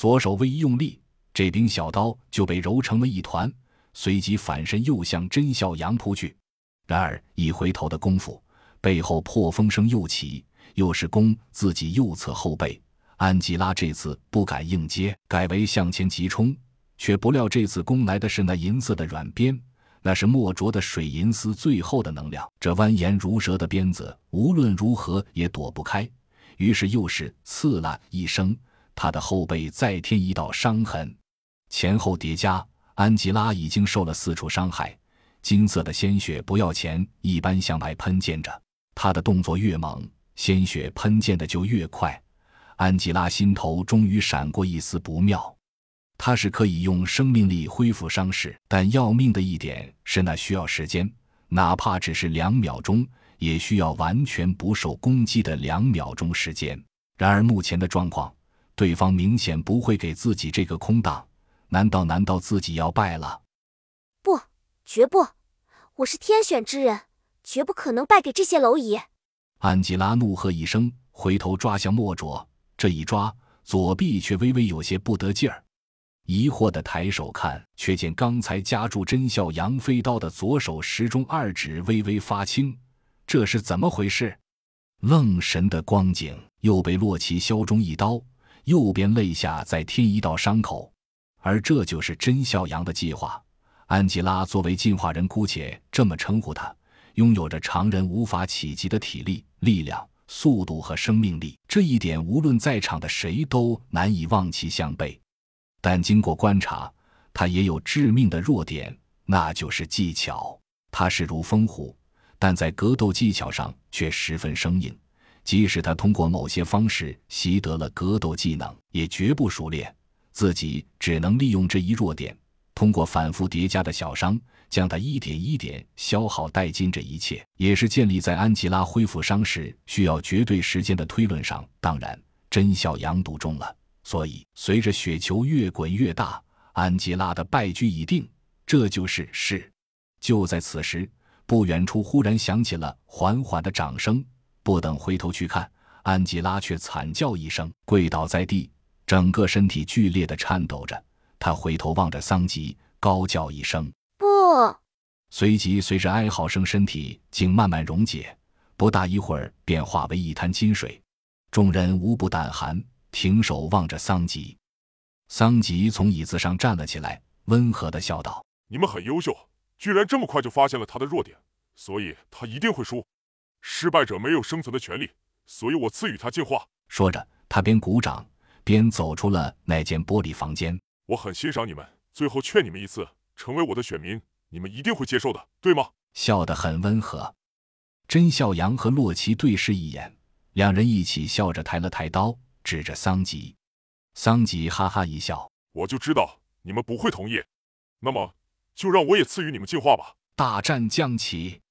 左手微一用力，这柄小刀就被揉成了一团，随即反身又向甄孝阳扑去。然而一回头的功夫，背后破风声又起，又是攻自己右侧后背。安吉拉这次不敢硬接，改为向前急冲，却不料这次攻来的是那银色的软鞭，那是墨灼的水银丝最后的能量。这蜿蜒如蛇的鞭子无论如何也躲不开，于是又是刺啦一声，他的后背再添一道伤痕，前后叠加，安吉拉已经受了四处伤害，金色的鲜血不要钱一般向外喷溅着。他的动作越猛，鲜血喷溅的就越快。安吉拉心头终于闪过一丝不妙，他是可以用生命力恢复伤势，但要命的一点是那需要时间，哪怕只是两秒钟，也需要完全不受攻击的两秒钟时间。然而目前的状况，对方明显不会给自己这个空档，难道难道自己要败了？不，绝不！我是天选之人，绝不可能败给这些蝼蚁！安吉拉怒喝一声，回头抓向莫卓。这一抓，左臂却微微有些不得劲儿，疑惑的抬手看，却见刚才夹住真笑杨飞刀的左手食中二指微微发青，这是怎么回事？愣神的光景，又被洛奇削中一刀，右边肋下再添一道伤口，而这就是甄孝阳的计划。安吉拉作为进化人，姑且这么称呼他，拥有着常人无法企及的体力、力量。速度和生命力这一点，无论在场的谁都难以望其项背。但经过观察，他也有致命的弱点，那就是技巧。他势如风虎，但在格斗技巧上却十分生硬。即使他通过某些方式习得了格斗技能，也绝不熟练。自己只能利用这一弱点，通过反复叠加的小伤。将他一点一点消耗殆尽，这一切也是建立在安吉拉恢复伤势需要绝对时间的推论上。当然，真小阳赌中了，所以随着雪球越滚越大，安吉拉的败局已定。这就是是。就在此时，不远处忽然响起了缓缓的掌声。不等回头去看，安吉拉却惨叫一声，跪倒在地，整个身体剧烈的颤抖着。他回头望着桑吉，高叫一声。不，随即随着哀嚎声，身体竟慢慢溶解，不大一会儿便化为一滩金水。众人无不胆寒，停手望着桑吉。桑吉从椅子上站了起来，温和的笑道：“你们很优秀，居然这么快就发现了他的弱点，所以他一定会输。失败者没有生存的权利，所以我赐予他进化。”说着，他边鼓掌边走出了那间玻璃房间。我很欣赏你们，最后劝你们一次。成为我的选民，你们一定会接受的，对吗？笑得很温和。甄笑阳和洛奇对视一眼，两人一起笑着抬了抬刀，指着桑吉。桑吉哈哈一笑：“我就知道你们不会同意，那么就让我也赐予你们进化吧。”大战将起。